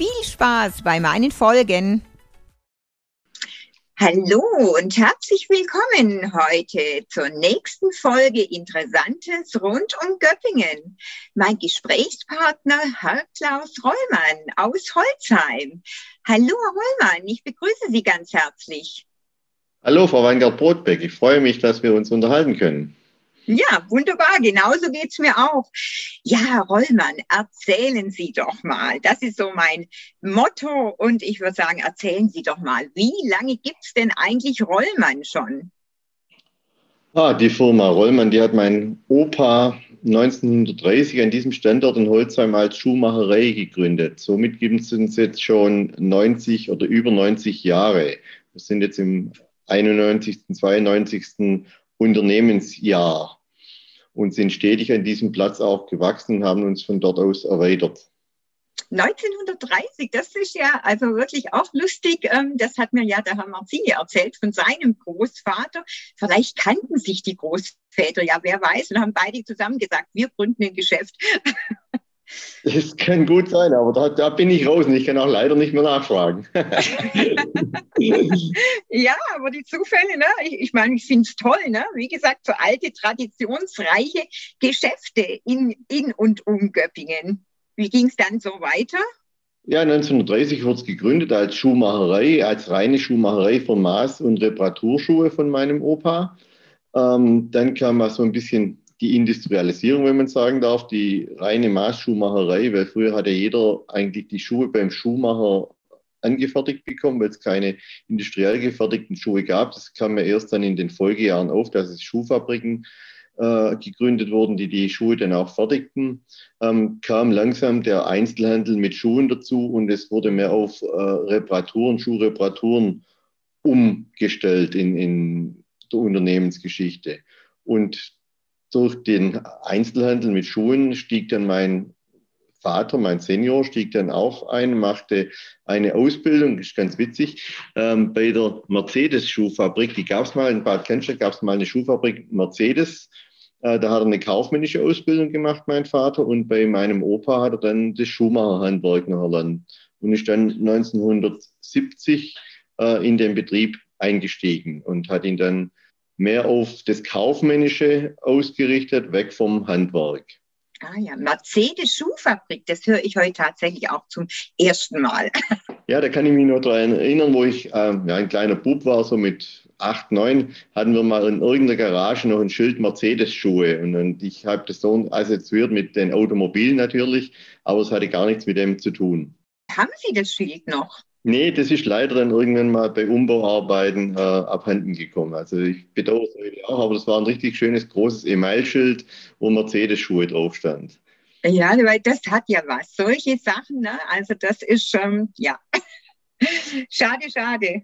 Viel Spaß bei meinen Folgen! Hallo und herzlich willkommen heute zur nächsten Folge Interessantes rund um Göppingen. Mein Gesprächspartner Herr Klaus Rollmann aus Holzheim. Hallo Herr Rollmann, ich begrüße Sie ganz herzlich. Hallo Frau Weingart-Brotbeck, ich freue mich, dass wir uns unterhalten können. Ja, wunderbar. Genauso geht's mir auch. Ja, Rollmann, erzählen Sie doch mal. Das ist so mein Motto. Und ich würde sagen, erzählen Sie doch mal, wie lange gibt's denn eigentlich Rollmann schon? Ah, die Firma Rollmann, die hat mein Opa 1930 an diesem Standort in Holzheim als Schuhmacherei gegründet. Somit gibt es uns jetzt schon 90 oder über 90 Jahre. Wir sind jetzt im 91., 92. Unternehmensjahr und sind stetig an diesem Platz auch gewachsen und haben uns von dort aus erweitert. 1930, das ist ja also wirklich auch lustig. Ähm, das hat mir ja der Herr Marzini erzählt von seinem Großvater. Vielleicht kannten sich die Großväter, ja, wer weiß, und haben beide zusammen gesagt, wir gründen ein Geschäft. Das kann gut sein, aber da, da, bin ich raus und ich kann auch leider nicht mehr nachfragen. ja, aber die Zufälle, ne? ich, ich meine, ich finde es toll. Ne? Wie gesagt, so alte, traditionsreiche Geschäfte in, in und um Göppingen. Wie ging es dann so weiter? Ja, 1930 wurde es gegründet als Schuhmacherei, als reine Schuhmacherei von Maß- und Reparaturschuhe von meinem Opa. Ähm, dann kam mal so ein bisschen die Industrialisierung, wenn man sagen darf, die reine Maßschuhmacherei, weil früher hatte jeder eigentlich die Schuhe beim Schuhmacher angefertigt bekommen, weil es keine industriell gefertigten Schuhe gab. Das kam ja erst dann in den Folgejahren auf, dass es Schuhfabriken äh, gegründet wurden, die die Schuhe dann auch fertigten. Ähm, kam langsam der Einzelhandel mit Schuhen dazu und es wurde mehr auf äh, Reparaturen, Schuhreparaturen umgestellt in, in der Unternehmensgeschichte. Und durch den Einzelhandel mit Schuhen stieg dann mein Vater, mein Senior, stieg dann auch ein, machte eine Ausbildung, ist ganz witzig, ähm, bei der Mercedes-Schuhfabrik. Die gab es mal in Bad Cannstatt, gab es mal eine Schuhfabrik Mercedes. Äh, da hat er eine kaufmännische Ausbildung gemacht, mein Vater, und bei meinem Opa hat er dann das Schuhmacherhandwerk noch erlernt und ist dann 1970 äh, in den Betrieb eingestiegen und hat ihn dann mehr auf das Kaufmännische ausgerichtet, weg vom Handwerk. Ah ja, Mercedes Schuhfabrik, das höre ich heute tatsächlich auch zum ersten Mal. Ja, da kann ich mich noch daran erinnern, wo ich äh, ja, ein kleiner Bub war, so mit acht, neun, hatten wir mal in irgendeiner Garage noch ein Schild Mercedes-Schuhe. Und, und ich habe das so assoziiert mit den Automobilen natürlich, aber es hatte gar nichts mit dem zu tun. Haben Sie das Schild noch? Nee, das ist leider dann irgendwann mal bei Umbauarbeiten äh, abhanden gekommen. Also ich bedauere es heute auch, aber das war ein richtig schönes großes Emailschild, wo Mercedes-Schuhe drauf stand. Ja, weil das hat ja was. Solche Sachen, ne? Also das ist schon, ja. schade, schade.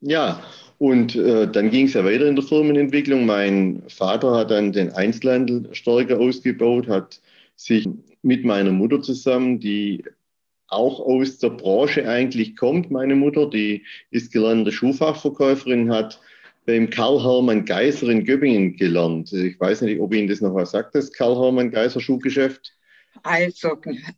Ja, und äh, dann ging es ja weiter in der Firmenentwicklung. Mein Vater hat dann den Einzelhandel stärker ausgebaut, hat sich mit meiner Mutter zusammen die auch aus der Branche eigentlich kommt. Meine Mutter, die ist gelernte Schuhfachverkäuferin, hat beim Karl-Hermann Geiser in Göppingen gelernt. Ich weiß nicht, ob Ihnen das noch was sagt, das Karl-Hermann Geiser Schuhgeschäft. Also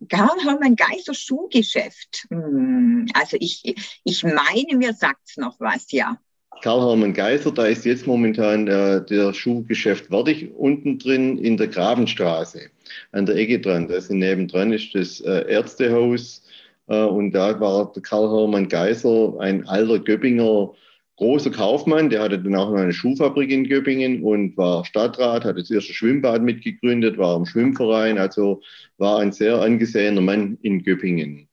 Karl-Hermann Geiser Schuhgeschäft. Hm, also ich, ich meine, mir sagt es noch was, ja. Karl-Hermann Geiser, da ist jetzt momentan äh, der Schuhgeschäft Werdig unten drin in der Grabenstraße, an der Ecke dran. Da ist nebendran ist das äh, Ärztehaus äh, und da war der Karl-Hermann Geiser, ein alter Göppinger großer Kaufmann, der hatte dann auch noch eine Schuhfabrik in Göppingen und war Stadtrat, hat das erste Schwimmbad mitgegründet, war im Schwimmverein, also war ein sehr angesehener Mann in Göppingen.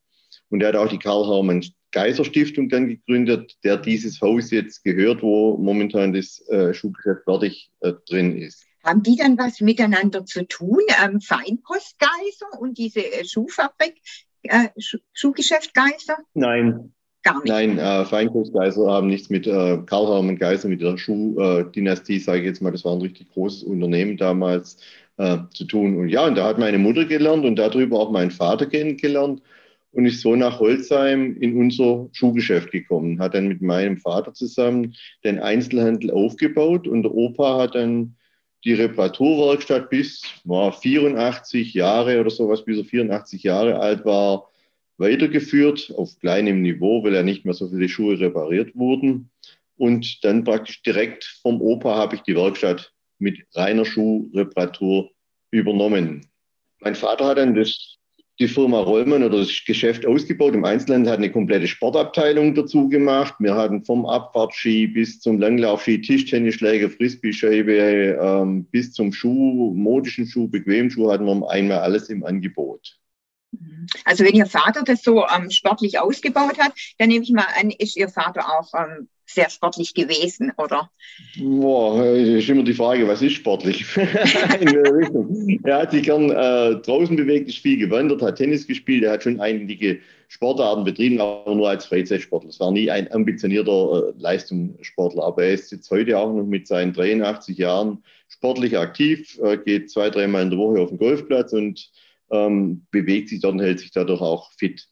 Und er hat auch die Karl-Hermann Geiser Stiftung dann gegründet, der dieses Haus jetzt gehört, wo momentan das äh, Schulgeschäft fertig äh, drin ist. Haben die dann was miteinander zu tun? Ähm, Feinpost Geiser und diese äh, Schuhfabrik äh, Schuhgeschäft Geiser? Nein. Gar nicht. Nein, äh, Feinkostgeiser haben nichts mit äh, Karl Hermann Geiser, mit der Schuhdynastie, sage ich jetzt mal, das war ein richtig großes Unternehmen damals äh, zu tun. Und ja, und da hat meine Mutter gelernt und darüber auch mein Vater kennengelernt und ist so nach Holzheim in unser Schuhgeschäft gekommen, hat dann mit meinem Vater zusammen den Einzelhandel aufgebaut und der Opa hat dann die Reparaturwerkstatt bis war 84 Jahre oder sowas, bis er 84 Jahre alt war, weitergeführt auf kleinem Niveau, weil ja nicht mehr so viele Schuhe repariert wurden. Und dann praktisch direkt vom Opa habe ich die Werkstatt mit reiner Schuhreparatur übernommen. Mein Vater hat dann das, die Firma Rollmann oder das Geschäft ausgebaut. Im Einzelhandel hat eine komplette Sportabteilung dazu gemacht. Wir hatten vom Abfahrtski bis zum Langlaufski, Tischtennisschläger, Frisbee-Scheibe ähm, bis zum Schuh, modischen Schuh, bequemen Schuh hatten wir einmal alles im Angebot. Also wenn Ihr Vater das so ähm, sportlich ausgebaut hat, dann nehme ich mal an, ist Ihr Vater auch ähm, sehr sportlich gewesen, oder? Boah, ist immer die Frage, was ist sportlich? er hat sich gern äh, draußen bewegt, ist viel gewandert, hat Tennis gespielt, er hat schon einige Sportarten betrieben, aber nur als Freizeitsportler. Es war nie ein ambitionierter äh, Leistungssportler, aber er ist jetzt heute auch noch mit seinen 83 Jahren sportlich aktiv, äh, geht zwei, dreimal in der Woche auf den Golfplatz und ähm, bewegt sich dort und hält sich dadurch auch fit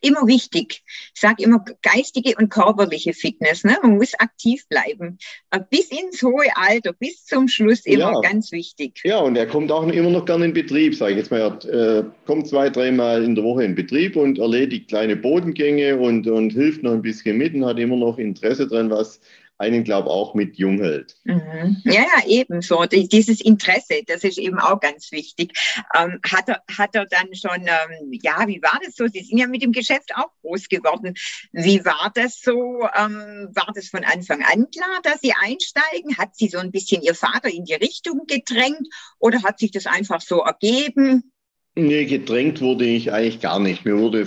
immer wichtig. Ich sage immer geistige und körperliche Fitness. Ne? Man muss aktiv bleiben. Äh, bis ins hohe Alter, bis zum Schluss immer ja. ganz wichtig. Ja, und er kommt auch immer noch gerne in Betrieb, sage ich jetzt mal. Er äh, kommt zwei, dreimal in der Woche in Betrieb und erledigt kleine Bodengänge und, und hilft noch ein bisschen mit und hat immer noch Interesse dran, was einen, glaube auch mit jung hält. Mhm. Ja, ja, ebenso. Dieses Interesse, das ist eben auch ganz wichtig. Ähm, hat, er, hat er dann schon, ähm, ja, wie war das so? Sie sind ja mit dem Geschäft auch groß geworden. Wie war das so? Ähm, war das von Anfang an klar, dass Sie einsteigen? Hat Sie so ein bisschen Ihr Vater in die Richtung gedrängt oder hat sich das einfach so ergeben? Nee, gedrängt wurde ich eigentlich gar nicht. Mir wurde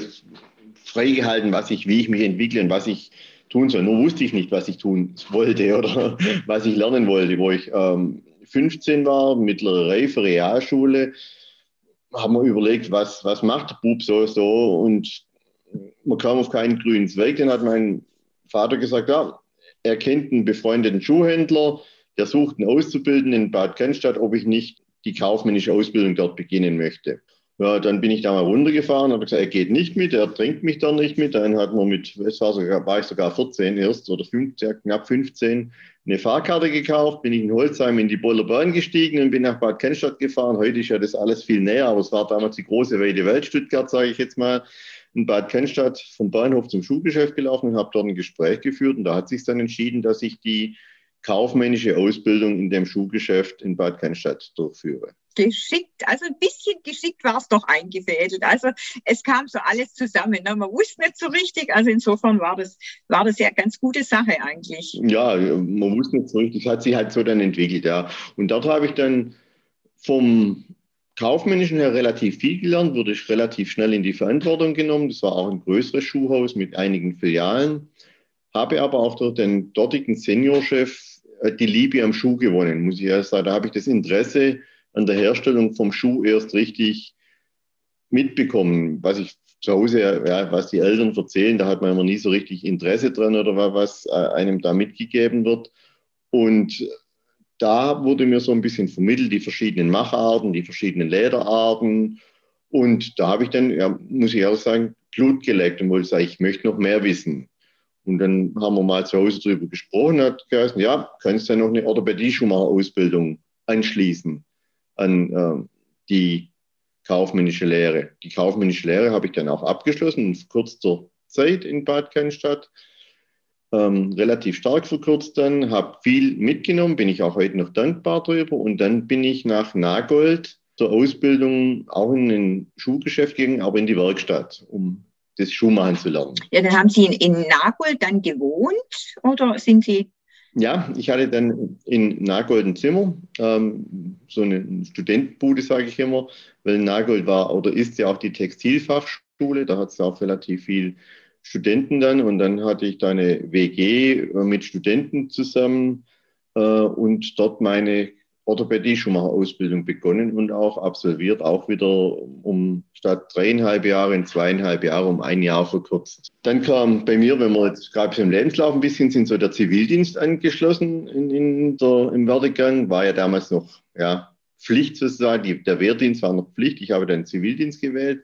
freigehalten, was ich, wie ich mich entwickle und was ich tun soll. Nur wusste ich nicht, was ich tun wollte oder was ich lernen wollte. Wo ich ähm, 15 war, mittlere Reife, Realschule, haben wir überlegt, was, was macht der Bub so, so und man kam auf keinen grünen Zweig. Dann hat mein Vater gesagt, ja, er kennt einen befreundeten Schuhhändler, der sucht einen Auszubildenden in Bad Cannstatt, ob ich nicht die kaufmännische Ausbildung dort beginnen möchte. Ja, dann bin ich da mal runtergefahren, habe gesagt, er geht nicht mit, er trinkt mich da nicht mit. Dann hat man mit, es war, sogar, war ich sogar 14 erst oder 15, knapp 15, eine Fahrkarte gekauft, bin ich in Holzheim in die Boller Bahn gestiegen und bin nach Bad Kennstadt gefahren. Heute ist ja das alles viel näher, aber es war damals die große weite Welt Stuttgart, sage ich jetzt mal. In Bad Kennstadt vom Bahnhof zum Schuhgeschäft gelaufen und habe dort ein Gespräch geführt und da hat sich dann entschieden, dass ich die kaufmännische Ausbildung in dem Schuhgeschäft in Bad Cannstatt durchführe. Geschickt, also ein bisschen geschickt war es doch eingefädelt. Also es kam so alles zusammen. Ne? Man wusste nicht so richtig. Also insofern war das, war das ja ganz gute Sache eigentlich. Ja, man wusste nicht so richtig. Es hat sich halt so dann entwickelt, ja. Und dort habe ich dann vom Kaufmännischen her relativ viel gelernt, wurde ich relativ schnell in die Verantwortung genommen. Das war auch ein größeres Schuhhaus mit einigen Filialen habe aber auch durch den dortigen Seniorchef äh, die Liebe am Schuh gewonnen, muss ich erst sagen. Da habe ich das Interesse an der Herstellung vom Schuh erst richtig mitbekommen, was ich zu Hause, ja, was die Eltern erzählen, da hat man immer nie so richtig Interesse dran oder was äh, einem da mitgegeben wird. Und da wurde mir so ein bisschen vermittelt, die verschiedenen Macharten, die verschiedenen Lederarten. Und da habe ich dann, ja, muss ich auch sagen, Blut geleckt und wollte sagen, ich möchte noch mehr wissen. Und dann haben wir mal zu Hause darüber gesprochen, hat geheißen, ja, kannst du ja noch eine Orthopädie-Schuhmacher-Ausbildung anschließen an äh, die kaufmännische Lehre. Die kaufmännische Lehre habe ich dann auch abgeschlossen in kurzer Zeit in Bad Cannstatt. Ähm, relativ stark verkürzt dann, habe viel mitgenommen, bin ich auch heute noch dankbar darüber. Und dann bin ich nach Nagold zur Ausbildung auch in ein Schuhgeschäft gegangen, aber in die Werkstatt, um das Schuhmachen zu lernen. Ja, dann haben Sie in, in Nagold dann gewohnt oder sind Sie ja, ich hatte dann in Nagold ein Zimmer, ähm, so eine Studentenbude, sage ich immer, weil Nagold war oder ist ja auch die Textilfachschule, da hat es auch relativ viel Studenten dann und dann hatte ich da eine WG mit Studenten zusammen äh, und dort meine Orthopädie-Schuhmacher-Ausbildung begonnen und auch absolviert, auch wieder um statt dreieinhalb Jahre in zweieinhalb Jahre um ein Jahr verkürzt. Dann kam bei mir, wenn wir jetzt gerade im Lebenslauf ein bisschen sind, so der Zivildienst angeschlossen in, in der, im Werdegang, war ja damals noch ja, Pflicht sozusagen, die, der Wehrdienst war noch Pflicht, ich habe dann Zivildienst gewählt.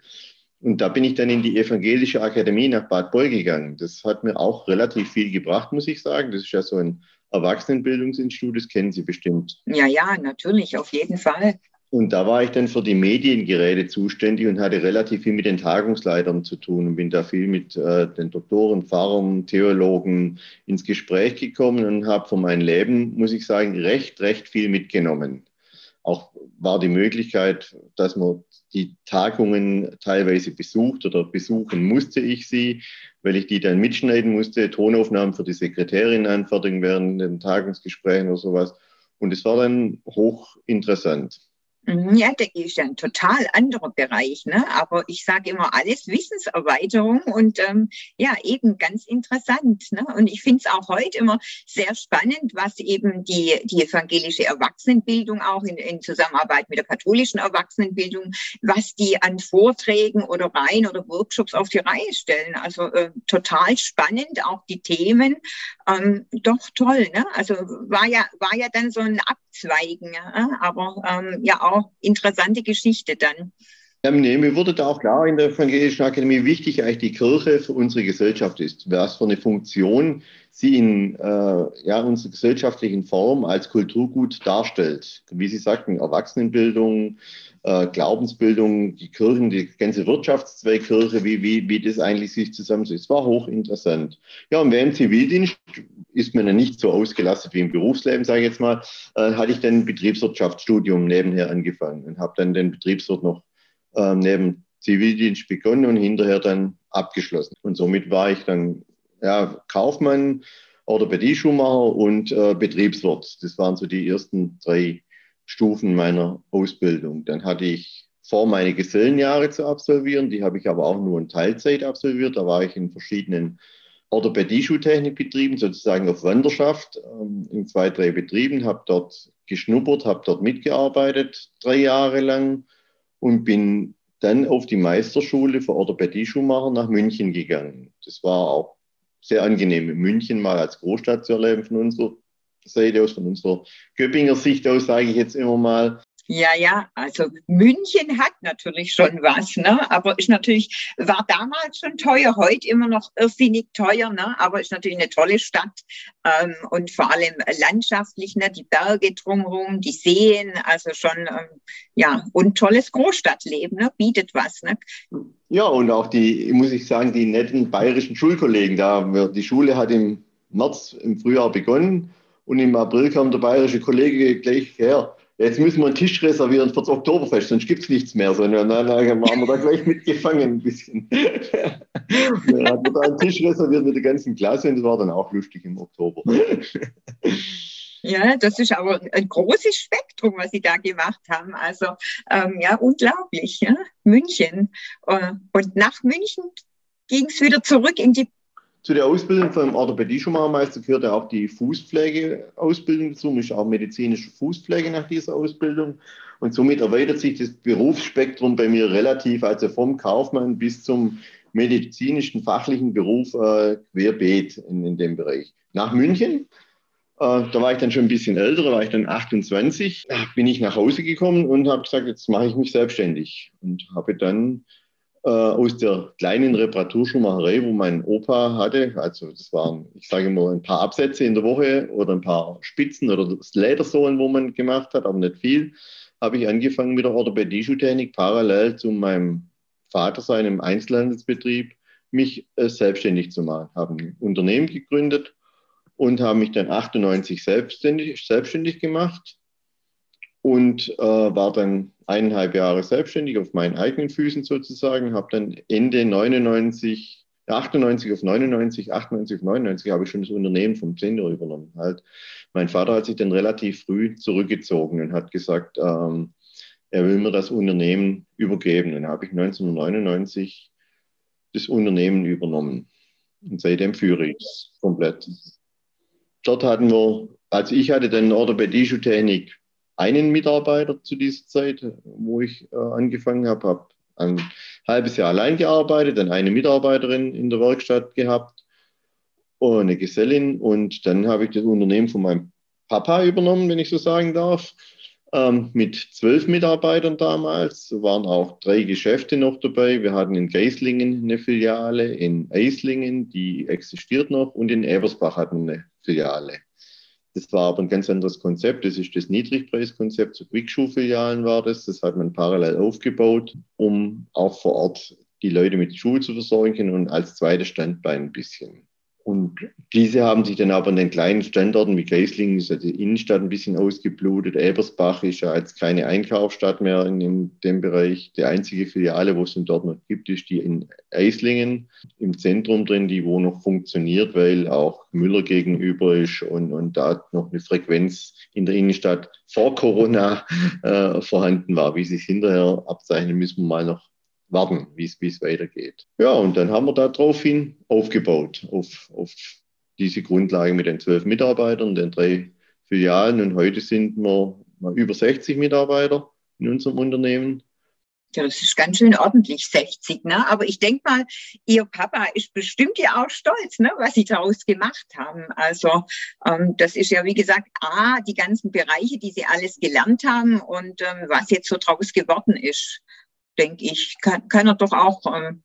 Und da bin ich dann in die Evangelische Akademie nach Bad Boll gegangen. Das hat mir auch relativ viel gebracht, muss ich sagen. Das ist ja so ein Erwachsenenbildungsinstitut, das kennen Sie bestimmt. Ja, ja, natürlich, auf jeden Fall. Und da war ich dann für die Mediengeräte zuständig und hatte relativ viel mit den Tagungsleitern zu tun und bin da viel mit äh, den Doktoren, Pfarrern, Theologen ins Gespräch gekommen und habe von meinem Leben, muss ich sagen, recht, recht viel mitgenommen. Auch war die Möglichkeit, dass man die Tagungen teilweise besucht oder besuchen musste ich sie, weil ich die dann mitschneiden musste, Tonaufnahmen für die Sekretärin anfertigen während den Tagungsgesprächen oder sowas. Und es war dann hochinteressant. Mhm, ja, der ist ja ein total anderer Bereich, ne? Aber ich sage immer alles Wissenserweiterung und ähm, ja, eben ganz interessant. Ne? Und ich finde es auch heute immer sehr spannend, was eben die, die evangelische Erwachsenenbildung auch in, in Zusammenarbeit mit der katholischen Erwachsenenbildung, was die an Vorträgen oder Reihen oder Workshops auf die Reihe stellen. Also äh, total spannend, auch die Themen. Ähm, doch toll, ne? Also war ja, war ja dann so ein Abzweigen, ja? aber ähm, ja auch interessante Geschichte dann. Ja, nee, mir wurde da auch klar in der Evangelischen Akademie, wichtig eigentlich die Kirche für unsere Gesellschaft ist. Was für eine Funktion sie in äh, ja, unserer gesellschaftlichen Form als Kulturgut darstellt. Wie Sie sagten, Erwachsenenbildung, äh, Glaubensbildung, die Kirchen, die ganze Wirtschaftszweig Kirche, wie, wie, wie das eigentlich sich zusammensetzt. war hochinteressant. Ja, und während Zivildienst ist man ja nicht so ausgelastet wie im Berufsleben, sage ich jetzt mal, äh, hatte ich dann ein Betriebswirtschaftsstudium nebenher angefangen und habe dann den Betriebswirt noch äh, neben Zivildienst begonnen und hinterher dann abgeschlossen. Und somit war ich dann ja, Kaufmann, Orthopädie-Schuhmacher und äh, Betriebswirt. Das waren so die ersten drei Stufen meiner Ausbildung. Dann hatte ich vor, meine Gesellenjahre zu absolvieren. Die habe ich aber auch nur in Teilzeit absolviert. Da war ich in verschiedenen Orthopädie-Schuhtechnikbetrieben, sozusagen auf Wanderschaft, ähm, in zwei, drei Betrieben, habe dort geschnuppert, habe dort mitgearbeitet, drei Jahre lang und bin dann auf die Meisterschule für Orthopädie-Schuhmacher nach München gegangen. Das war auch sehr angenehm, München mal als Großstadt zu erleben von unserer Seite aus, von unserer Göppinger Sicht aus, sage ich jetzt immer mal. Ja, ja, also München hat natürlich schon was, ne? aber ist natürlich, war damals schon teuer, heute immer noch irrsinnig teuer, ne? aber ist natürlich eine tolle Stadt ähm, und vor allem landschaftlich, ne? die Berge drumherum, die Seen, also schon, ähm, ja, und tolles Großstadtleben, ne? bietet was. Ne? Ja, und auch die, muss ich sagen, die netten bayerischen Schulkollegen da, die Schule hat im März, im Frühjahr begonnen und im April kam der bayerische Kollege gleich her jetzt müssen wir einen Tisch reservieren für das Oktoberfest, sonst gibt es nichts mehr. So, dann, dann waren wir da gleich mitgefangen ein bisschen. dann hat man da einen Tisch reserviert mit der ganzen Klasse und das war dann auch lustig im Oktober. Ja, das ist aber ein großes Spektrum, was Sie da gemacht haben. Also ähm, ja, unglaublich. Ja? München. Äh, und nach München ging es wieder zurück in die zu der Ausbildung vom Orthopädie-Schuhmachermeister gehört ja auch die Fußpflegeausbildung dazu, ist auch medizinische Fußpflege nach dieser Ausbildung. Und somit erweitert sich das Berufsspektrum bei mir relativ, also vom Kaufmann bis zum medizinischen, fachlichen Beruf äh, querbeet in, in dem Bereich. Nach München, äh, da war ich dann schon ein bisschen älter, war ich dann 28, bin ich nach Hause gekommen und habe gesagt, jetzt mache ich mich selbstständig und habe dann äh, aus der kleinen Reparaturschuhmacherei, wo mein Opa hatte. Also das waren, ich sage mal, ein paar Absätze in der Woche oder ein paar Spitzen oder Ledersohlen, wo man gemacht hat, aber nicht viel. Habe ich angefangen mit der Orthopädie-Schuhtechnik parallel zu meinem Vater seinem Einzelhandelsbetrieb mich äh, selbstständig zu machen. Habe ein Unternehmen gegründet und habe mich dann 98 selbstständig, selbstständig gemacht und äh, war dann eineinhalb Jahre selbstständig auf meinen eigenen Füßen sozusagen, habe dann Ende 99, 98 auf 99, 98 auf 99 habe ich schon das Unternehmen vom Senior übernommen. Halt. Mein Vater hat sich dann relativ früh zurückgezogen und hat gesagt, ähm, er will mir das Unternehmen übergeben. Dann habe ich 1999 das Unternehmen übernommen. Und seitdem führe ich es komplett. Dort hatten wir, also ich hatte dann Orthopädie-Technik einen Mitarbeiter zu dieser Zeit, wo ich äh, angefangen habe, habe ein halbes Jahr allein gearbeitet, dann eine Mitarbeiterin in der Werkstatt gehabt und eine Gesellin und dann habe ich das Unternehmen von meinem Papa übernommen, wenn ich so sagen darf, ähm, mit zwölf Mitarbeitern damals. Waren auch drei Geschäfte noch dabei. Wir hatten in Geislingen eine Filiale, in Eislingen, die existiert noch, und in Ebersbach hatten eine Filiale. Das war aber ein ganz anderes Konzept. Das ist das Niedrigpreiskonzept. So Quickschuh-Filialen war das. Das hat man parallel aufgebaut, um auch vor Ort die Leute mit Schuhe zu versorgen und als zweites Standbein ein bisschen. Und diese haben sich dann aber in den kleinen Standorten wie Geislingen ist ja die Innenstadt ein bisschen ausgeblutet. Ebersbach ist ja jetzt keine Einkaufsstadt mehr in, in dem Bereich. Die einzige Filiale, wo es dort noch gibt, ist die in Eislingen im Zentrum drin, die wo noch funktioniert, weil auch Müller gegenüber ist und, und da noch eine Frequenz in der Innenstadt vor Corona äh, vorhanden war. Wie sich hinterher abzeichnen, müssen wir mal noch warten, wie es weitergeht. Ja, und dann haben wir daraufhin aufgebaut, auf, auf diese Grundlage mit den zwölf Mitarbeitern, den drei Filialen. Und heute sind wir über 60 Mitarbeiter in unserem Unternehmen. Ja, das ist ganz schön ordentlich, 60. Ne? Aber ich denke mal, Ihr Papa ist bestimmt ja auch stolz, ne, was Sie daraus gemacht haben. Also ähm, das ist ja, wie gesagt, A, die ganzen Bereiche, die Sie alles gelernt haben und ähm, was jetzt so draus geworden ist denke ich, kann, kann er doch auch ähm,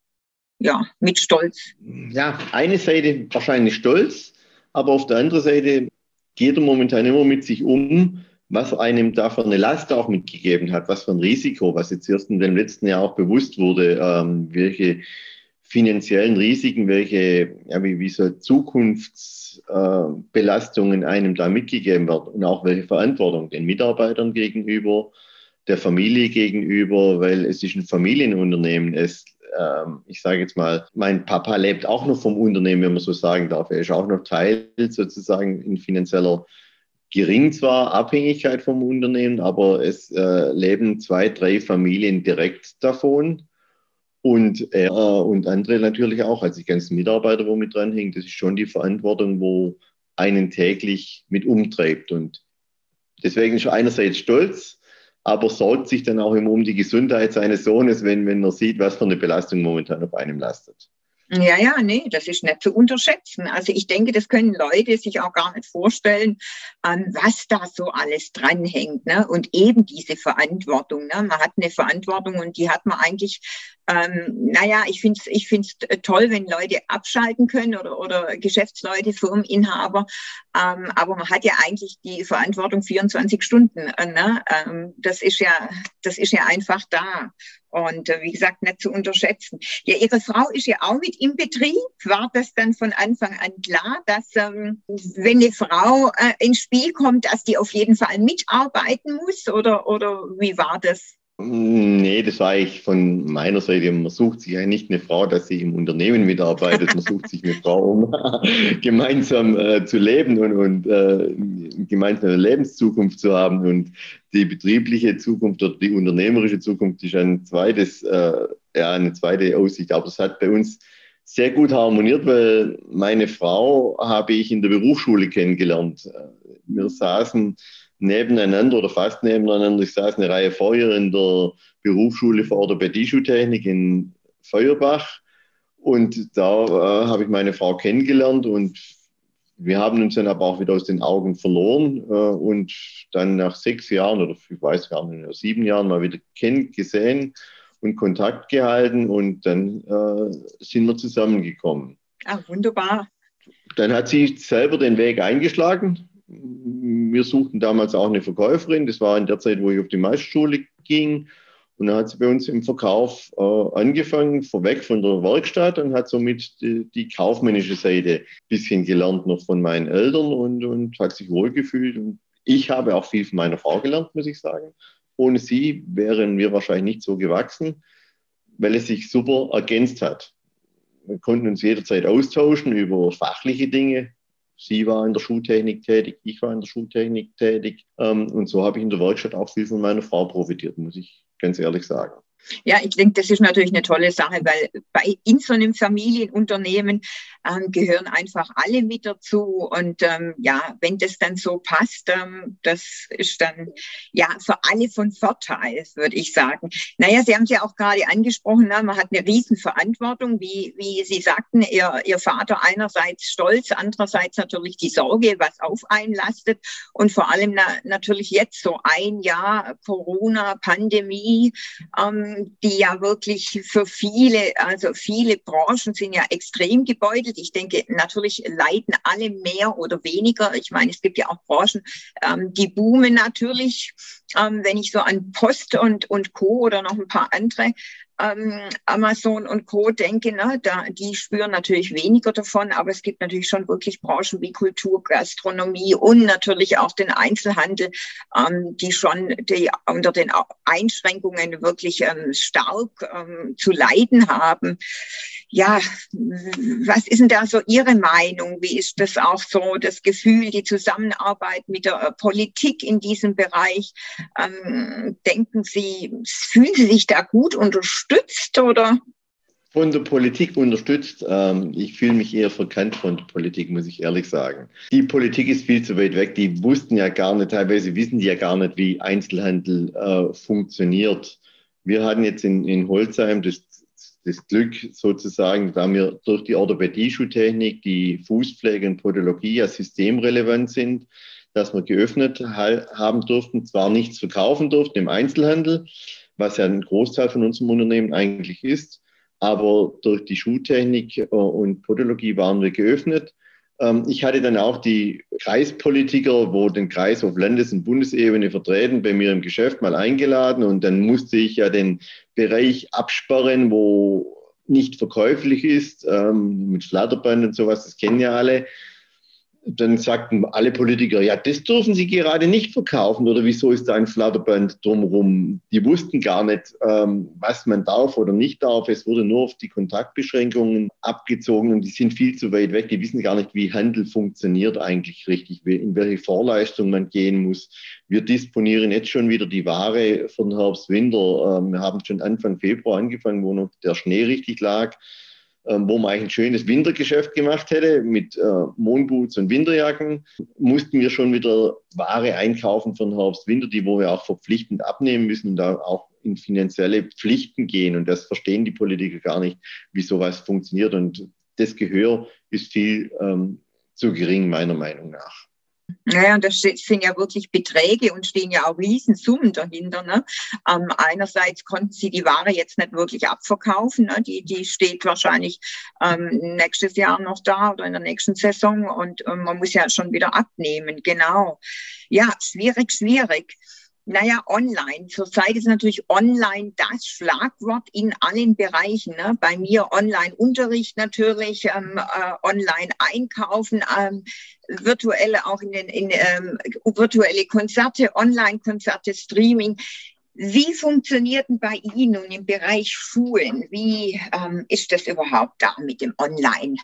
ja, mit Stolz. Ja, eine Seite wahrscheinlich stolz, aber auf der anderen Seite geht er momentan immer mit sich um, was einem da für eine Last auch mitgegeben hat, was für ein Risiko, was jetzt erst in den letzten Jahren auch bewusst wurde, ähm, welche finanziellen Risiken, welche, ja, wie, wie so Zukunftsbelastungen äh, einem da mitgegeben wird und auch welche Verantwortung den Mitarbeitern gegenüber, der Familie gegenüber, weil es ist ein Familienunternehmen. Es, ähm, ich sage jetzt mal, mein Papa lebt auch noch vom Unternehmen, wenn man so sagen darf. Er ist auch noch Teil sozusagen in finanzieller gering zwar Abhängigkeit vom Unternehmen, aber es äh, leben zwei, drei Familien direkt davon. Und er und andere natürlich auch, also die ganzen Mitarbeiter, wo mit dranhängen, das ist schon die Verantwortung, wo einen täglich mit umtreibt. Und deswegen ist er einerseits stolz, aber sorgt sich dann auch immer um die Gesundheit seines Sohnes, wenn, wenn er sieht, was für eine Belastung momentan auf einem lastet. Ja, ja, nee, das ist nicht zu unterschätzen. Also ich denke, das können Leute sich auch gar nicht vorstellen, ähm, was da so alles dranhängt. Ne? Und eben diese Verantwortung. Ne? Man hat eine Verantwortung und die hat man eigentlich, ähm, naja, ich finde es ich find's toll, wenn Leute abschalten können oder, oder Geschäftsleute, Firmeninhaber. Ähm, aber man hat ja eigentlich die Verantwortung 24 Stunden. Äh, ne? Ähm, das, ist ja, das ist ja einfach da. Und äh, wie gesagt, nicht zu unterschätzen. Ja, Ihre Frau ist ja auch mit im Betrieb. War das dann von Anfang an klar, dass ähm, wenn eine Frau äh, ins Spiel kommt, dass die auf jeden Fall mitarbeiten muss? Oder, oder wie war das? Nee, das war ich von meiner Seite. Man sucht sich ja nicht eine Frau, dass sie im Unternehmen mitarbeitet. Man sucht sich eine Frau, um gemeinsam äh, zu leben und, und äh, gemeinsam eine Lebenszukunft zu haben. Und die betriebliche Zukunft oder die unternehmerische Zukunft ist ein zweites, äh, ja, eine zweite Aussicht. Aber es hat bei uns sehr gut harmoniert, weil meine Frau habe ich in der Berufsschule kennengelernt. Wir saßen nebeneinander oder fast nebeneinander. Ich saß eine Reihe vor ihr in der Berufsschule für Orthopädie-Schuhtechnik in Feuerbach. Und da äh, habe ich meine Frau kennengelernt und wir haben uns dann aber auch wieder aus den Augen verloren äh, und dann nach sechs Jahren oder ich weiß gar nicht, sieben Jahren mal wieder kennt, gesehen und Kontakt gehalten und dann äh, sind wir zusammengekommen. Ah, wunderbar. Dann hat sie selber den Weg eingeschlagen wir suchten damals auch eine Verkäuferin. Das war in der Zeit, wo ich auf die Meisterschule ging. Und dann hat sie bei uns im Verkauf äh, angefangen, vorweg von der Werkstatt und hat somit die, die, kaufmännische Seite ein bisschen gelernt noch von meinen Eltern und, und hat sich wohlgefühlt. Und ich habe auch viel von meiner Frau gelernt, muss ich sagen. Ohne sie wären wir wahrscheinlich nicht so gewachsen, weil es sich super ergänzt hat. Wir konnten uns jederzeit austauschen über fachliche Dinge, Sie war in der Schuhtechnik tätig, ich war in der Schuhtechnik tätig. Ähm, und so habe ich in der Werkstatt auch viel von meiner Frau profitiert, muss ich ganz ehrlich sagen. Ja, ich denke, das ist natürlich eine tolle Sache, weil bei in so einem Familienunternehmen ähm, gehören einfach alle mit dazu. Und ähm, ja, wenn das dann so passt, ähm, das ist dann ja für alle von Vorteil, würde ich sagen. Naja, Sie haben es ja auch gerade angesprochen, ne? man hat eine Riesenverantwortung, wie, wie Sie sagten, Ihr, Ihr Vater einerseits stolz, andererseits natürlich die Sorge, was auf einen lastet. Und vor allem na, natürlich jetzt so ein Jahr Corona, Pandemie. Ähm, die ja wirklich für viele, also viele Branchen sind ja extrem gebeutelt. Ich denke, natürlich leiden alle mehr oder weniger. Ich meine, es gibt ja auch Branchen, ähm, die boomen natürlich. Ähm, wenn ich so an Post und, und Co. oder noch ein paar andere ähm, Amazon und Co. denke, ne, da, die spüren natürlich weniger davon, aber es gibt natürlich schon wirklich Branchen wie Kultur, Gastronomie und natürlich auch den Einzelhandel, ähm, die schon die unter den Einschränkungen wirklich ähm, stark ähm, zu leiden haben. Ja, was ist denn da so Ihre Meinung? Wie ist das auch so, das Gefühl, die Zusammenarbeit mit der äh, Politik in diesem Bereich? Ähm, denken Sie, fühlen Sie sich da gut unterstützt oder? Von der Politik unterstützt. Ähm, ich fühle mich eher verkannt von der Politik, muss ich ehrlich sagen. Die Politik ist viel zu weit weg. Die wussten ja gar nicht, teilweise wissen die ja gar nicht, wie Einzelhandel äh, funktioniert. Wir hatten jetzt in, in Holzheim das, das Glück sozusagen, da wir durch die Orthopädie-Schuhtechnik, die Fußpflege und Podologie ja systemrelevant sind, dass wir geöffnet haben durften, zwar nichts verkaufen durften im Einzelhandel, was ja ein Großteil von unserem Unternehmen eigentlich ist, aber durch die Schuhtechnik äh, und Podologie waren wir geöffnet. Ähm, ich hatte dann auch die Kreispolitiker, wo den Kreis auf Landes- und Bundesebene vertreten, bei mir im Geschäft mal eingeladen. Und dann musste ich ja den Bereich absperren, wo nicht verkäuflich ist, ähm, mit Flatterband und sowas, das kennen ja alle dann sagten alle Politiker, ja, das dürfen sie gerade nicht verkaufen oder wieso ist da ein Flatterband drumherum? Die wussten gar nicht, ähm, was man darf oder nicht darf. Es wurde nur auf die Kontaktbeschränkungen abgezogen und die sind viel zu weit weg. Die wissen gar nicht, wie Handel funktioniert eigentlich richtig, in welche Vorleistung man gehen muss. Wir disponieren jetzt schon wieder die Ware von Herbst, Winter. Ähm, wir haben schon Anfang Februar angefangen, wo noch der Schnee richtig lag. Ähm, wo man eigentlich ein schönes Wintergeschäft gemacht hätte mit äh, Moonboots und Winterjacken, mussten wir schon wieder Ware einkaufen für den Herbst, Winter, die wo wir auch verpflichtend abnehmen müssen und da auch in finanzielle Pflichten gehen. Und das verstehen die Politiker gar nicht, wie sowas funktioniert. Und das Gehör ist viel ähm, zu gering, meiner Meinung nach. Naja, und das sind ja wirklich Beträge und stehen ja auch Riesensummen dahinter. Ne? Ähm, einerseits konnten sie die Ware jetzt nicht wirklich abverkaufen. Ne? Die, die steht wahrscheinlich ähm, nächstes Jahr noch da oder in der nächsten Saison und ähm, man muss ja schon wieder abnehmen. Genau. Ja, schwierig, schwierig. Naja, online. Zurzeit ist natürlich online das Schlagwort in allen Bereichen. Ne? Bei mir Online-Unterricht natürlich, ähm, äh, Online-Einkaufen, ähm, virtuelle auch in den in, ähm, virtuelle Konzerte, Online-Konzerte, Streaming. Wie funktioniert denn bei Ihnen im Bereich Schulen? Wie ähm, ist das überhaupt da mit dem Online?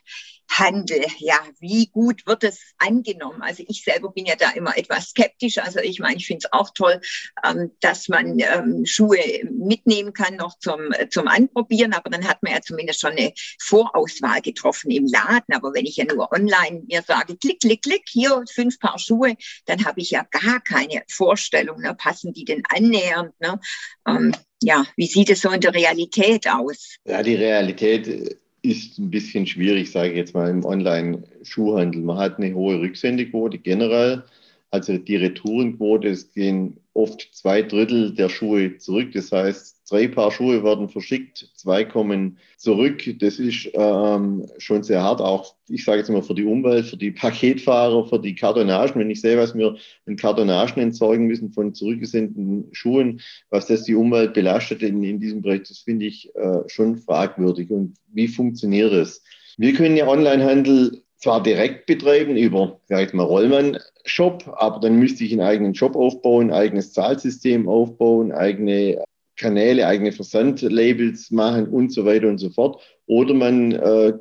Handel. Ja, wie gut wird es angenommen? Also ich selber bin ja da immer etwas skeptisch. Also ich meine, ich finde es auch toll, ähm, dass man ähm, Schuhe mitnehmen kann noch zum, zum Anprobieren, aber dann hat man ja zumindest schon eine Vorauswahl getroffen im Laden. Aber wenn ich ja nur online mir sage, klick, klick, klick, hier fünf Paar Schuhe, dann habe ich ja gar keine Vorstellung, ne? passen die denn annähernd? Ne? Ähm, ja, wie sieht es so in der Realität aus? Ja, die Realität ist ein bisschen schwierig, sage ich jetzt mal, im Online-Schuhhandel. Man hat eine hohe Rücksendequote generell. Also die Retourenquote, es gehen oft zwei Drittel der Schuhe zurück. Das heißt, drei Paar Schuhe werden verschickt, zwei kommen zurück. Das ist ähm, schon sehr hart, auch ich sage jetzt mal für die Umwelt, für die Paketfahrer, für die Kartonagen. Wenn ich sehe, was wir in Kartonagen entsorgen müssen von zurückgesendeten Schuhen, was das die Umwelt belastet in, in diesem Bereich, das finde ich äh, schon fragwürdig. Und wie funktioniert das? Wir können ja Onlinehandel zwar direkt betreiben über, sag ich mal, Rollmann-Shop, aber dann müsste ich einen eigenen Shop aufbauen, ein eigenes Zahlsystem aufbauen, eigene Kanäle, eigene Versandlabels machen und so weiter und so fort. Oder man äh,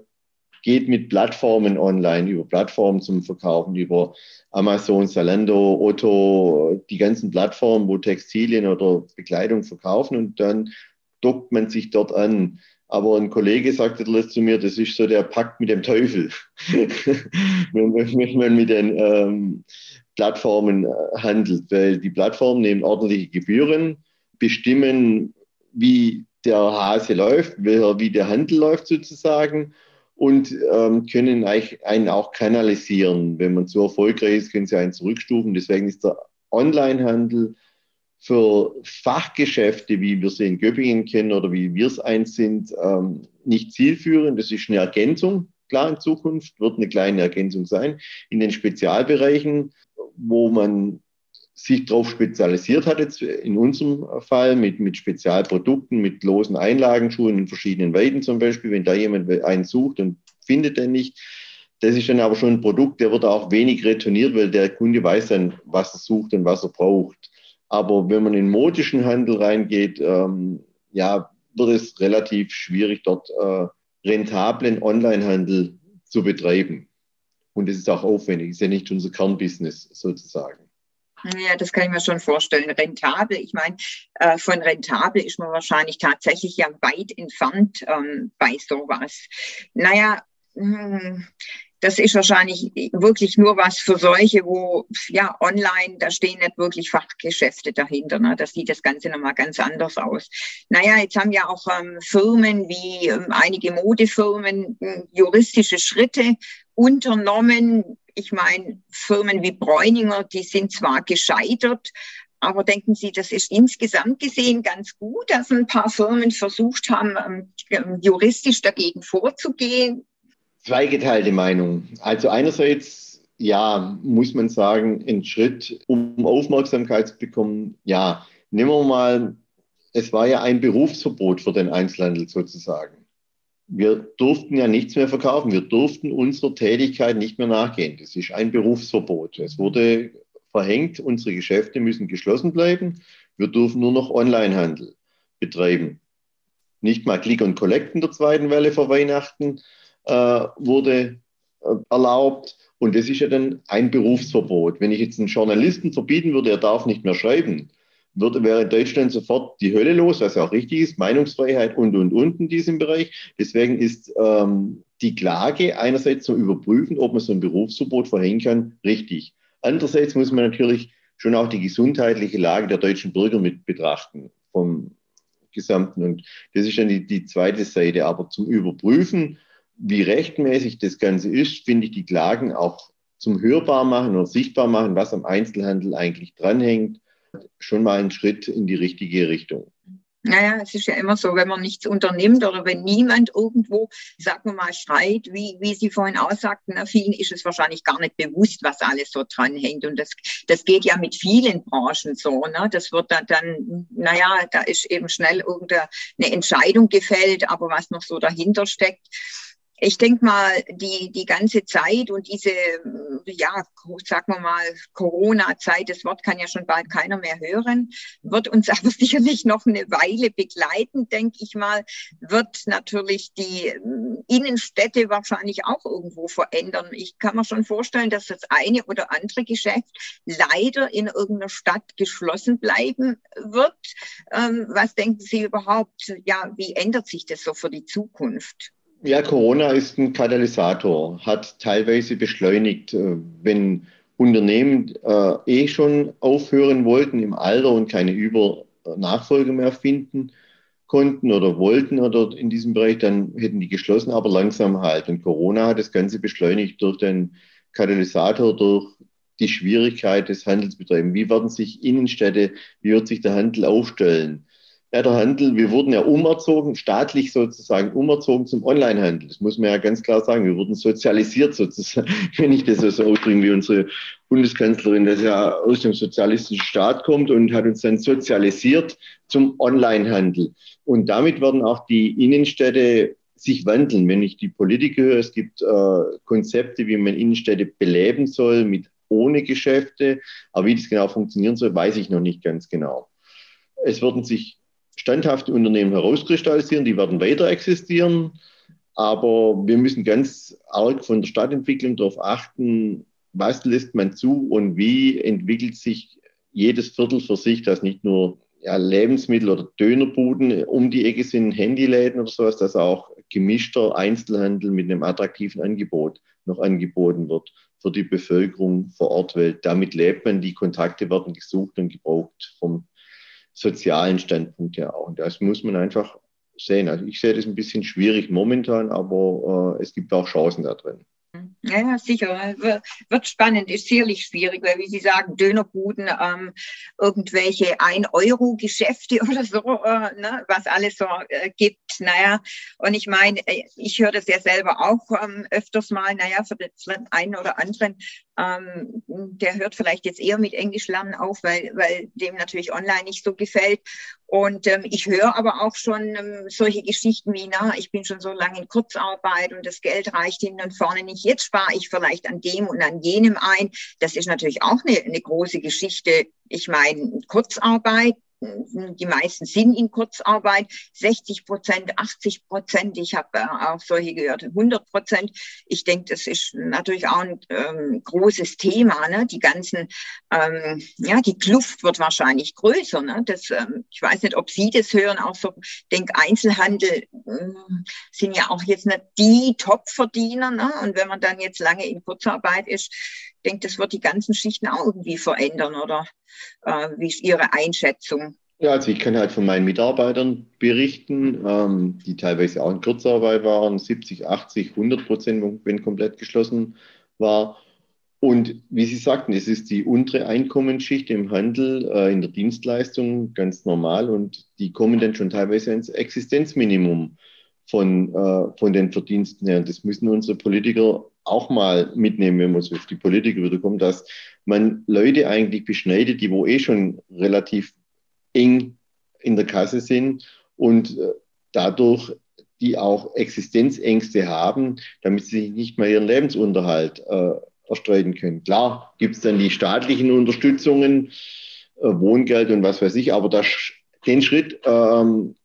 geht mit Plattformen online, über Plattformen zum Verkaufen, über Amazon, Zalando, Otto, die ganzen Plattformen, wo Textilien oder Bekleidung verkaufen und dann dockt man sich dort an. Aber ein Kollege sagte zu mir, das ist so der Pakt mit dem Teufel, wenn man mit den ähm, Plattformen äh, handelt, weil die Plattformen nehmen ordentliche Gebühren, bestimmen, wie der Hase läuft, wie der Handel läuft sozusagen und ähm, können einen auch kanalisieren. Wenn man zu erfolgreich ist, können sie einen zurückstufen. Deswegen ist der Onlinehandel für Fachgeschäfte, wie wir sie in Göppingen kennen oder wie wir es eins sind, ähm, nicht zielführend. Das ist eine Ergänzung. Klar, in Zukunft wird eine kleine Ergänzung sein. In den Spezialbereichen, wo man sich darauf spezialisiert hat, jetzt in unserem Fall mit, mit Spezialprodukten, mit losen Einlagenschuhen in verschiedenen Weiten zum Beispiel, wenn da jemand einen sucht und findet den nicht. Das ist dann aber schon ein Produkt, der wird auch wenig retourniert, weil der Kunde weiß dann, was er sucht und was er braucht. Aber wenn man in modischen Handel reingeht, ähm, ja, wird es relativ schwierig, dort äh, rentablen Onlinehandel zu betreiben. Und es ist auch aufwendig, ist ja nicht unser Kernbusiness sozusagen. Ja, das kann ich mir schon vorstellen. Rentabel, ich meine, äh, von rentabel ist man wahrscheinlich tatsächlich ja weit entfernt ähm, bei sowas. Naja, mh, hm, das ist wahrscheinlich wirklich nur was für solche, wo ja online, da stehen nicht wirklich Fachgeschäfte dahinter. Ne? Da sieht das Ganze nochmal ganz anders aus. Naja, jetzt haben ja auch ähm, Firmen wie ähm, einige Modefirmen äh, juristische Schritte unternommen. Ich meine, Firmen wie Bräuninger, die sind zwar gescheitert, aber denken Sie, das ist insgesamt gesehen ganz gut, dass ein paar Firmen versucht haben, ähm, juristisch dagegen vorzugehen? Zweigeteilte Meinung. Also einerseits, ja, muss man sagen, ein Schritt, um Aufmerksamkeit zu bekommen. Ja, nehmen wir mal, es war ja ein Berufsverbot für den Einzelhandel sozusagen. Wir durften ja nichts mehr verkaufen. Wir durften unserer Tätigkeit nicht mehr nachgehen. Das ist ein Berufsverbot. Es wurde verhängt, unsere Geschäfte müssen geschlossen bleiben. Wir dürfen nur noch Onlinehandel betreiben. Nicht mal Click und Collect in der zweiten Welle vor Weihnachten, äh, wurde äh, erlaubt. Und das ist ja dann ein Berufsverbot. Wenn ich jetzt einen Journalisten verbieten würde, er darf nicht mehr schreiben, würde, wäre Deutschland sofort die Hölle los, was auch richtig ist, Meinungsfreiheit und, und, und in diesem Bereich. Deswegen ist ähm, die Klage einerseits zu überprüfen, ob man so ein Berufsverbot verhängen kann, richtig. Andererseits muss man natürlich schon auch die gesundheitliche Lage der deutschen Bürger mit betrachten vom Gesamten. Und das ist dann die, die zweite Seite. Aber zum Überprüfen, wie rechtmäßig das Ganze ist, finde ich die Klagen auch zum hörbar machen oder sichtbar machen, was am Einzelhandel eigentlich dranhängt, schon mal ein Schritt in die richtige Richtung. Naja, es ist ja immer so, wenn man nichts unternimmt oder wenn niemand irgendwo, sagen wir mal, schreit, wie, wie Sie vorhin aussagten, vielen ist es wahrscheinlich gar nicht bewusst, was alles so dranhängt. Und das, das geht ja mit vielen Branchen so. Ne? Das wird dann, dann, naja, da ist eben schnell irgendeine Entscheidung gefällt, aber was noch so dahinter steckt, ich denke mal, die, die ganze Zeit und diese, ja, sagen wir mal, Corona-Zeit, das Wort kann ja schon bald keiner mehr hören, wird uns aber sicherlich noch eine Weile begleiten, denke ich mal, wird natürlich die hm, Innenstädte wahrscheinlich auch irgendwo verändern. Ich kann mir schon vorstellen, dass das eine oder andere Geschäft leider in irgendeiner Stadt geschlossen bleiben wird. Ähm, was denken Sie überhaupt? Ja, wie ändert sich das so für die Zukunft? Ja, Corona ist ein Katalysator, hat teilweise beschleunigt, äh, wenn Unternehmen äh, eh schon aufhören wollten im Alter und keine Übernachfolge mehr finden konnten oder wollten oder in diesem Bereich, dann hätten die geschlossen, aber langsam halt. Und Corona hat das Ganze beschleunigt durch den Katalysator, durch die Schwierigkeit des Handelsbetreibens. Wie werden sich Innenstädte, wie wird sich der Handel aufstellen? Ja, der Handel, wir wurden ja umerzogen, staatlich sozusagen umerzogen zum Onlinehandel. Das muss man ja ganz klar sagen. Wir wurden sozialisiert sozusagen, wenn ich das so ausdrücke, wie unsere Bundeskanzlerin, das ja aus dem sozialistischen Staat kommt und hat uns dann sozialisiert zum Onlinehandel. Und damit werden auch die Innenstädte sich wandeln. Wenn ich die Politiker höre, es gibt äh, Konzepte, wie man Innenstädte beleben soll mit ohne Geschäfte. Aber wie das genau funktionieren soll, weiß ich noch nicht ganz genau. Es werden sich standhafte Unternehmen herauskristallisieren, die werden weiter existieren. Aber wir müssen ganz arg von der Stadtentwicklung darauf achten, was lässt man zu und wie entwickelt sich jedes Viertel für sich, dass nicht nur ja, Lebensmittel- oder Dönerbuden um die Ecke sind, Handyläden oder sowas, dass auch gemischter Einzelhandel mit einem attraktiven Angebot noch angeboten wird für die Bevölkerung vor Ort, weil damit lebt man, die Kontakte werden gesucht und gebraucht vom sozialen Standpunkt her auch. Und das muss man einfach sehen. Also ich sehe das ein bisschen schwierig momentan, aber äh, es gibt auch Chancen da drin. Ja, sicher. Wird spannend, ist sicherlich schwierig, weil, wie Sie sagen, Dönerbuden, ähm, irgendwelche 1-Euro-Geschäfte oder so, äh, ne, was alles so äh, gibt. Naja, und ich meine, äh, ich höre das ja selber auch ähm, öfters mal, naja, für den einen oder anderen ähm, der hört vielleicht jetzt eher mit Englisch lernen auf, weil, weil dem natürlich online nicht so gefällt. Und ähm, ich höre aber auch schon ähm, solche Geschichten wie, na, ich bin schon so lange in Kurzarbeit und das Geld reicht hinten und vorne nicht. Jetzt spare ich vielleicht an dem und an jenem ein. Das ist natürlich auch eine, eine große Geschichte. Ich meine, Kurzarbeit, die meisten sind in Kurzarbeit, 60 Prozent, 80 Prozent. Ich habe äh, auch solche gehört, 100 Prozent. Ich denke, das ist natürlich auch ein ähm, großes Thema. Ne? Die ganzen, ähm, ja, die Kluft wird wahrscheinlich größer. Ne? Das, ähm, ich weiß nicht, ob Sie das hören. Auch so, ich denke, Einzelhandel äh, sind ja auch jetzt nicht die Top-Verdiener. Ne? Und wenn man dann jetzt lange in Kurzarbeit ist, denke, das wird die ganzen Schichten auch irgendwie verändern, oder äh, wie ist Ihre Einschätzung? Ja, also ich kann halt von meinen Mitarbeitern berichten, ähm, die teilweise auch in Kurzarbeit waren, 70, 80, 100 Prozent, wenn komplett geschlossen war. Und wie Sie sagten, es ist die untere Einkommensschicht im Handel, äh, in der Dienstleistung ganz normal und die kommen dann schon teilweise ins Existenzminimum von, äh, von den Verdiensten her. Und das müssen unsere Politiker auch mal mitnehmen, wenn man so auf die Politiker wieder kommt, dass man Leute eigentlich beschneidet, die wo eh schon relativ eng in der Kasse sind und äh, dadurch die auch Existenzängste haben, damit sie nicht mehr ihren Lebensunterhalt äh, erstreiten können. Klar gibt es dann die staatlichen Unterstützungen, äh, Wohngeld und was weiß ich, aber das, den Schritt ähm,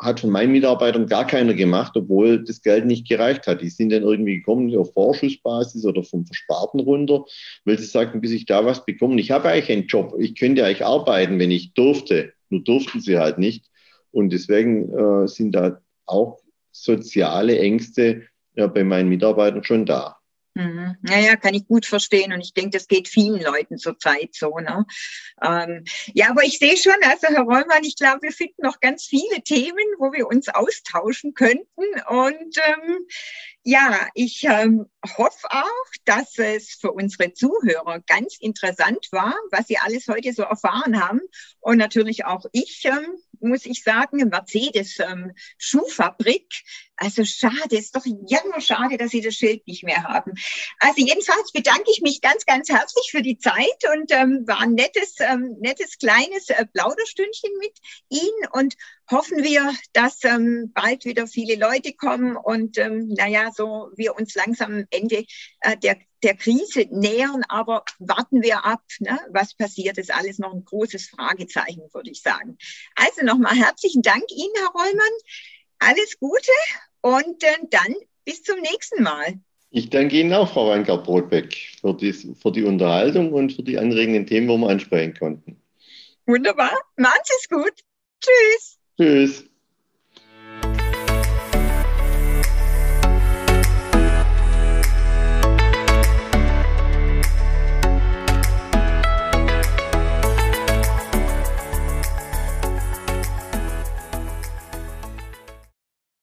hat von meinen Mitarbeitern gar keiner gemacht, obwohl das Geld nicht gereicht hat. Die sind dann irgendwie gekommen auf Vorschussbasis oder vom Versparten runter, weil sie sagten, bis ich da was bekomme. Ich habe eigentlich einen Job. Ich könnte eigentlich arbeiten, wenn ich durfte. Nur durften sie halt nicht. Und deswegen äh, sind da auch soziale Ängste ja, bei meinen Mitarbeitern schon da. Mhm. Ja, kann ich gut verstehen und ich denke, das geht vielen Leuten zurzeit so. Ne? Ähm, ja, aber ich sehe schon, also Herr Rollmann, ich glaube, wir finden noch ganz viele Themen, wo wir uns austauschen könnten und ähm, ja, ich ähm, hoffe auch, dass es für unsere Zuhörer ganz interessant war, was sie alles heute so erfahren haben und natürlich auch ich, ähm, muss ich sagen, Mercedes ähm, Schuhfabrik also schade, ist doch jammer schade, dass Sie das Schild nicht mehr haben. Also jedenfalls bedanke ich mich ganz, ganz herzlich für die Zeit und ähm, war ein nettes, ähm, nettes kleines äh, Plauderstündchen mit Ihnen und hoffen wir, dass ähm, bald wieder viele Leute kommen und ähm, naja, so wir uns langsam am Ende äh, der, der Krise nähern, aber warten wir ab, ne? was passiert, ist alles noch ein großes Fragezeichen, würde ich sagen. Also nochmal herzlichen Dank Ihnen, Herr Rollmann alles Gute und äh, dann bis zum nächsten Mal. Ich danke Ihnen auch, Frau Weingart-Brotbeck, für, für die Unterhaltung und für die anregenden Themen, die wir ansprechen konnten. Wunderbar. Machen Sie es gut. Tschüss. Tschüss.